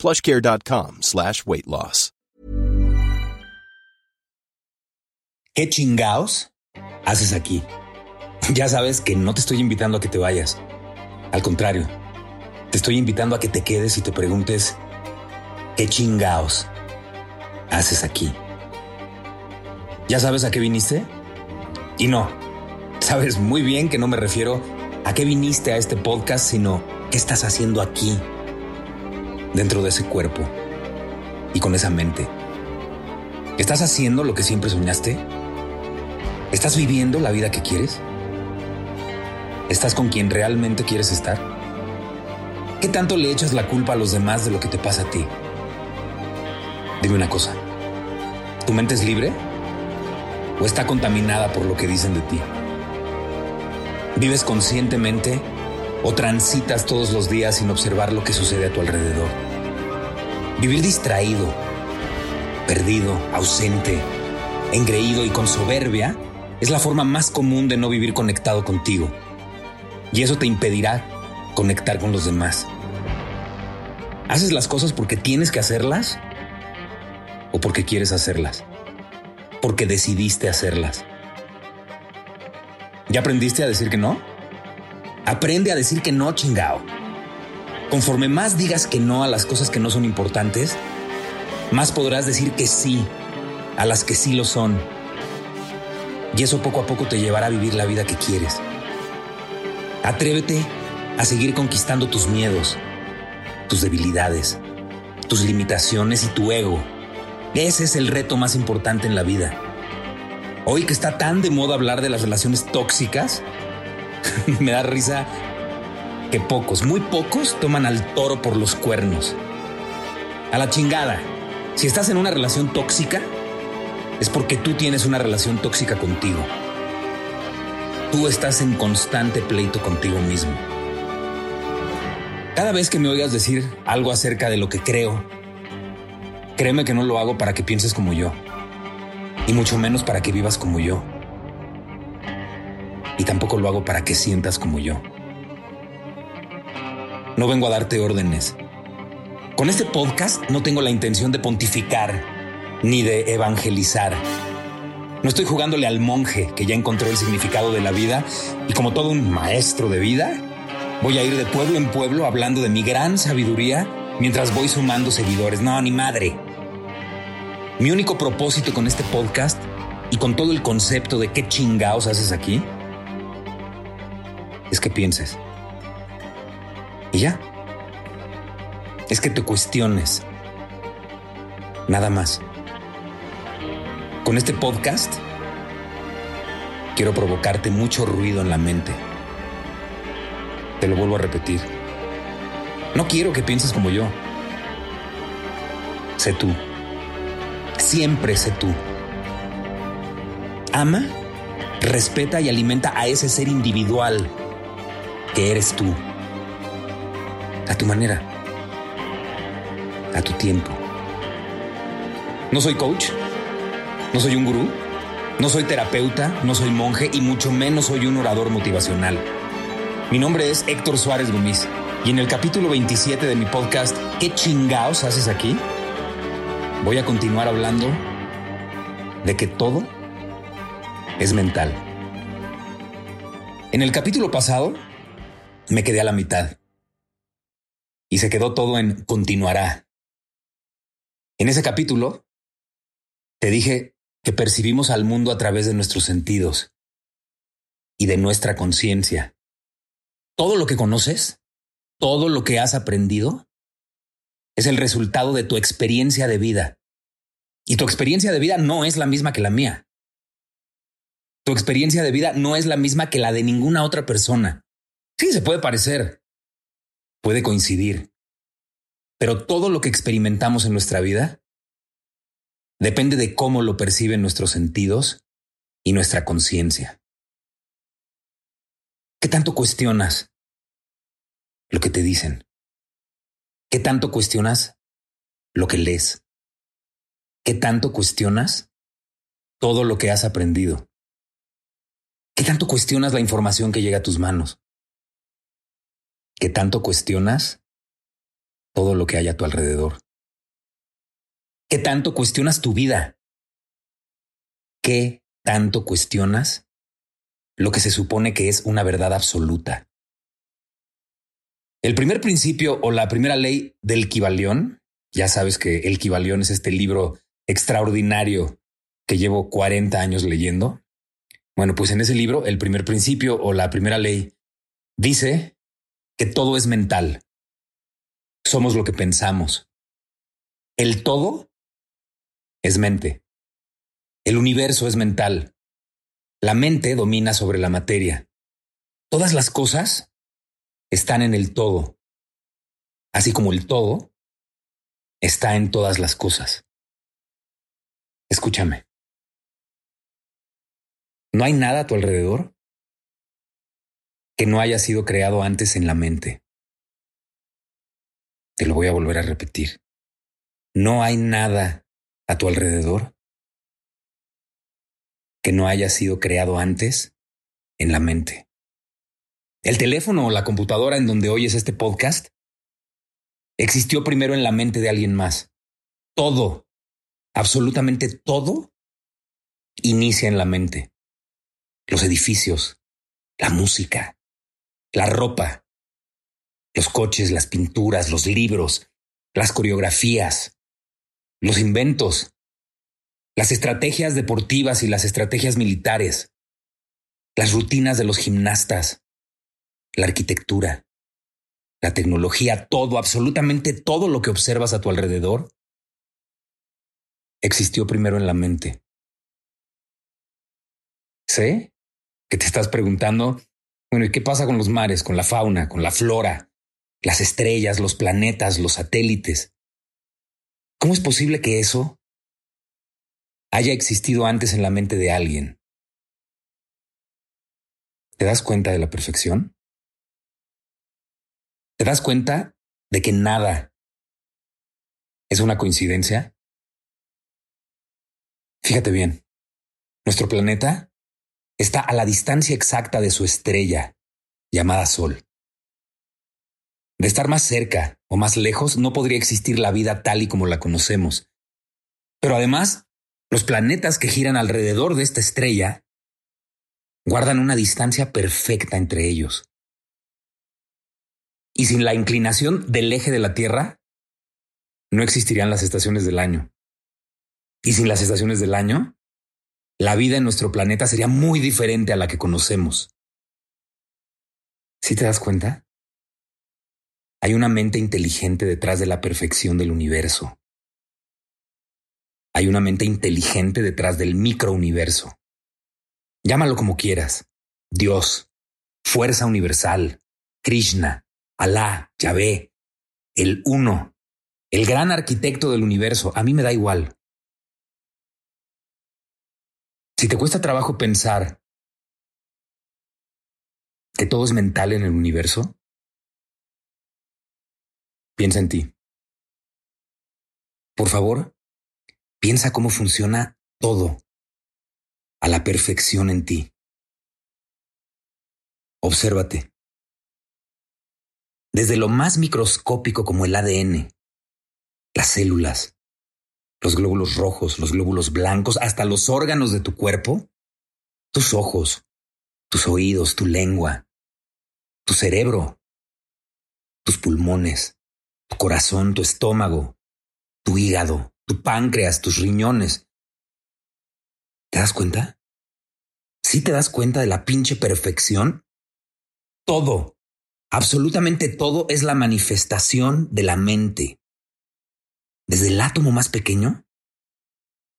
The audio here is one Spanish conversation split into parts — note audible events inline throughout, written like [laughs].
plushcare.com slash weight loss. ¿Qué chingaos haces aquí? [laughs] Ya sabes que no te estoy invitando a que te vayas. Al contrario, te estoy invitando a que te quedes y te preguntes, ¿qué chingaos haces aquí? ¿Ya sabes a qué viniste? Y no, sabes muy bien que no me refiero a qué viniste a este podcast, sino qué estás haciendo aquí, dentro de ese cuerpo y con esa mente. ¿Estás haciendo lo que siempre soñaste? ¿Estás viviendo la vida que quieres? ¿Estás con quien realmente quieres estar? ¿Qué tanto le echas la culpa a los demás de lo que te pasa a ti? Dime una cosa. ¿Tu mente es libre? ¿O está contaminada por lo que dicen de ti? ¿Vives conscientemente o transitas todos los días sin observar lo que sucede a tu alrededor? Vivir distraído, perdido, ausente, engreído y con soberbia es la forma más común de no vivir conectado contigo. Y eso te impedirá conectar con los demás. ¿Haces las cosas porque tienes que hacerlas? ¿O porque quieres hacerlas? Porque decidiste hacerlas. ¿Ya aprendiste a decir que no? Aprende a decir que no, chingao. Conforme más digas que no a las cosas que no son importantes, más podrás decir que sí a las que sí lo son. Y eso poco a poco te llevará a vivir la vida que quieres. Atrévete a seguir conquistando tus miedos, tus debilidades, tus limitaciones y tu ego. Ese es el reto más importante en la vida. Hoy que está tan de moda hablar de las relaciones tóxicas, [laughs] me da risa que pocos, muy pocos, toman al toro por los cuernos. A la chingada. Si estás en una relación tóxica, es porque tú tienes una relación tóxica contigo. Tú estás en constante pleito contigo mismo. Cada vez que me oigas decir algo acerca de lo que creo, créeme que no lo hago para que pienses como yo, y mucho menos para que vivas como yo. Y tampoco lo hago para que sientas como yo. No vengo a darte órdenes. Con este podcast no tengo la intención de pontificar ni de evangelizar. No estoy jugándole al monje que ya encontró el significado de la vida y como todo un maestro de vida, voy a ir de pueblo en pueblo hablando de mi gran sabiduría mientras voy sumando seguidores. No, ni madre. Mi único propósito con este podcast y con todo el concepto de qué chingaos haces aquí es que pienses. Y ya. Es que te cuestiones. Nada más. Con este podcast quiero provocarte mucho ruido en la mente. Te lo vuelvo a repetir. No quiero que pienses como yo. Sé tú. Siempre sé tú. Ama, respeta y alimenta a ese ser individual que eres tú. A tu manera. A tu tiempo. No soy coach. No soy un gurú, no soy terapeuta, no soy monje y mucho menos soy un orador motivacional. Mi nombre es Héctor Suárez Gómez y en el capítulo 27 de mi podcast ¿Qué chingaos haces aquí? Voy a continuar hablando de que todo es mental. En el capítulo pasado me quedé a la mitad y se quedó todo en continuará. En ese capítulo te dije que percibimos al mundo a través de nuestros sentidos y de nuestra conciencia. Todo lo que conoces, todo lo que has aprendido, es el resultado de tu experiencia de vida. Y tu experiencia de vida no es la misma que la mía. Tu experiencia de vida no es la misma que la de ninguna otra persona. Sí, se puede parecer, puede coincidir, pero todo lo que experimentamos en nuestra vida depende de cómo lo perciben nuestros sentidos y nuestra conciencia. ¿Qué tanto cuestionas lo que te dicen? ¿Qué tanto cuestionas lo que lees? ¿Qué tanto cuestionas todo lo que has aprendido? ¿Qué tanto cuestionas la información que llega a tus manos? ¿Qué tanto cuestionas todo lo que hay a tu alrededor? ¿Qué tanto cuestionas tu vida? ¿Qué tanto cuestionas lo que se supone que es una verdad absoluta? El primer principio o la primera ley del Kibalión, ya sabes que el Kibalión es este libro extraordinario que llevo 40 años leyendo. Bueno, pues en ese libro, el primer principio o la primera ley dice que todo es mental. Somos lo que pensamos. El todo es mente. El universo es mental. La mente domina sobre la materia. Todas las cosas están en el todo, así como el todo está en todas las cosas. Escúchame. No hay nada a tu alrededor que no haya sido creado antes en la mente. Te lo voy a volver a repetir. No hay nada a tu alrededor que no haya sido creado antes en la mente. El teléfono o la computadora en donde oyes este podcast existió primero en la mente de alguien más. Todo, absolutamente todo, inicia en la mente. Los edificios, la música, la ropa, los coches, las pinturas, los libros, las coreografías, los inventos, las estrategias deportivas y las estrategias militares, las rutinas de los gimnastas, la arquitectura, la tecnología, todo, absolutamente todo lo que observas a tu alrededor, existió primero en la mente. Sé que te estás preguntando, bueno, ¿y qué pasa con los mares, con la fauna, con la flora, las estrellas, los planetas, los satélites? ¿Cómo es posible que eso haya existido antes en la mente de alguien? ¿Te das cuenta de la perfección? ¿Te das cuenta de que nada es una coincidencia? Fíjate bien, nuestro planeta está a la distancia exacta de su estrella, llamada Sol. De estar más cerca o más lejos no podría existir la vida tal y como la conocemos. Pero además, los planetas que giran alrededor de esta estrella guardan una distancia perfecta entre ellos. Y sin la inclinación del eje de la Tierra, no existirían las estaciones del año. Y sin las estaciones del año, la vida en nuestro planeta sería muy diferente a la que conocemos. ¿Sí te das cuenta? Hay una mente inteligente detrás de la perfección del universo. Hay una mente inteligente detrás del microuniverso. Llámalo como quieras. Dios, fuerza universal, Krishna, Alá, Yahvé, el uno, el gran arquitecto del universo, a mí me da igual. Si te cuesta trabajo pensar que todo es mental en el universo, piensa en ti. Por favor, piensa cómo funciona todo a la perfección en ti. Obsérvate desde lo más microscópico como el ADN, las células, los glóbulos rojos, los glóbulos blancos, hasta los órganos de tu cuerpo, tus ojos, tus oídos, tu lengua, tu cerebro, tus pulmones, tu corazón, tu estómago, tu hígado, tu páncreas, tus riñones. ¿Te das cuenta? ¿Sí te das cuenta de la pinche perfección? Todo Absolutamente todo es la manifestación de la mente. Desde el átomo más pequeño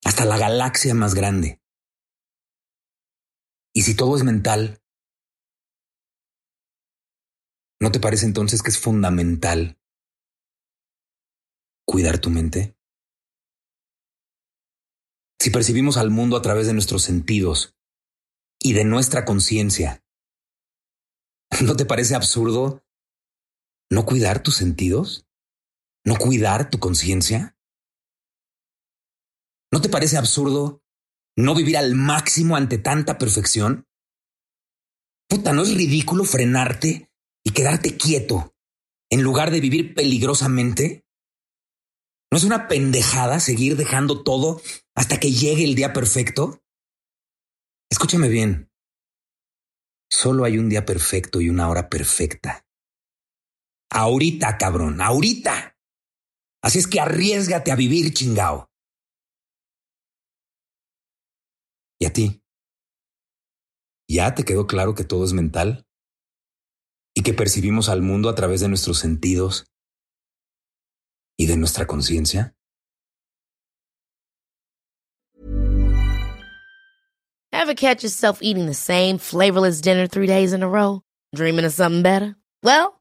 hasta la galaxia más grande. Y si todo es mental, ¿no te parece entonces que es fundamental cuidar tu mente? Si percibimos al mundo a través de nuestros sentidos y de nuestra conciencia, ¿no te parece absurdo no cuidar tus sentidos? ¿No cuidar tu conciencia? ¿No te parece absurdo no vivir al máximo ante tanta perfección? Puta, ¿no es ridículo frenarte y quedarte quieto en lugar de vivir peligrosamente? ¿No es una pendejada seguir dejando todo hasta que llegue el día perfecto? Escúchame bien. Solo hay un día perfecto y una hora perfecta. Ahorita, cabrón, ahorita. Así es que arriesgate a vivir, chingao. ¿Y a ti? ¿Ya te quedó claro que todo es mental? ¿Y que percibimos al mundo a través de nuestros sentidos y de nuestra conciencia? Ever catch yourself eating the same flavorless dinner three days in a row? Dreaming of something better? Well,